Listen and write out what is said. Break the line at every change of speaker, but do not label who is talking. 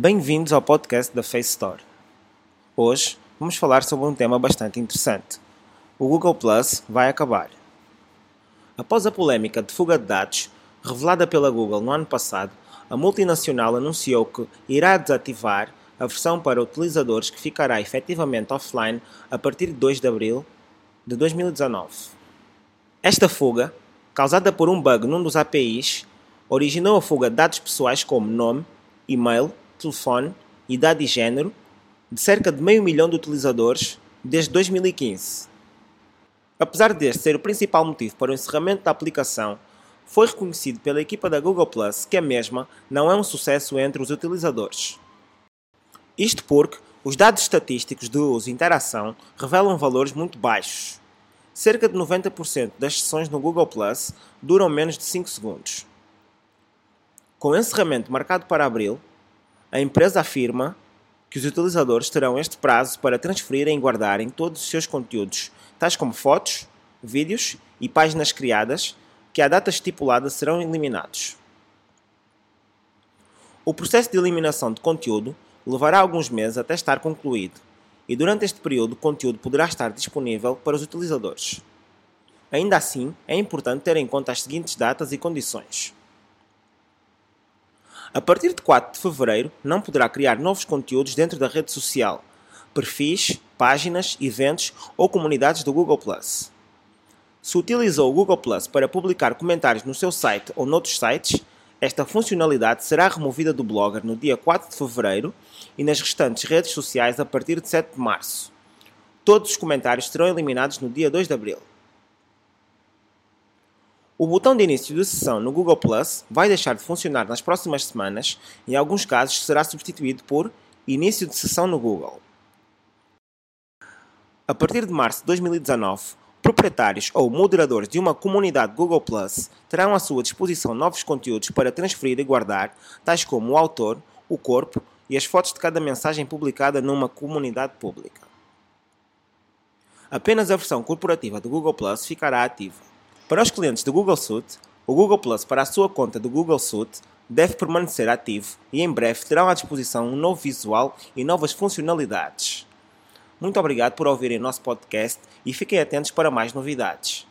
Bem-vindos ao podcast da Face Store. Hoje vamos falar sobre um tema bastante interessante. O Google Plus vai acabar. Após a polémica de fuga de dados revelada pela Google no ano passado, a multinacional anunciou que irá desativar a versão para utilizadores que ficará efetivamente offline a partir de 2 de abril de 2019. Esta fuga, causada por um bug num dos APIs, originou a fuga de dados pessoais como nome, e-mail, telefone, idade e género de cerca de meio milhão de utilizadores desde 2015. Apesar deste ser o principal motivo para o encerramento da aplicação, foi reconhecido pela equipa da Google Plus que a mesma não é um sucesso entre os utilizadores. Isto porque os dados estatísticos de uso e interação revelam valores muito baixos. Cerca de 90% das sessões no Google Plus duram menos de 5 segundos. Com o encerramento marcado para abril, a empresa afirma que os utilizadores terão este prazo para transferirem e guardarem todos os seus conteúdos, tais como fotos, vídeos e páginas criadas, que à data estipulada serão eliminados. O processo de eliminação de conteúdo levará alguns meses até estar concluído, e durante este período o conteúdo poderá estar disponível para os utilizadores. Ainda assim, é importante ter em conta as seguintes datas e condições. A partir de 4 de fevereiro, não poderá criar novos conteúdos dentro da rede social, perfis, páginas, eventos ou comunidades do Google. Se utilizou o Google para publicar comentários no seu site ou noutros sites, esta funcionalidade será removida do Blogger no dia 4 de fevereiro e nas restantes redes sociais a partir de 7 de março. Todos os comentários serão eliminados no dia 2 de abril. O botão de início de sessão no Google Plus vai deixar de funcionar nas próximas semanas e, em alguns casos, será substituído por Início de sessão no Google. A partir de março de 2019, proprietários ou moderadores de uma comunidade Google Plus terão à sua disposição novos conteúdos para transferir e guardar, tais como o autor, o corpo e as fotos de cada mensagem publicada numa comunidade pública. Apenas a versão corporativa do Google Plus ficará ativa. Para os clientes do Google Suite, o Google Plus para a sua conta do Google Suite deve permanecer ativo e em breve terão à disposição um novo visual e novas funcionalidades. Muito obrigado por ouvirem nosso podcast e fiquem atentos para mais novidades.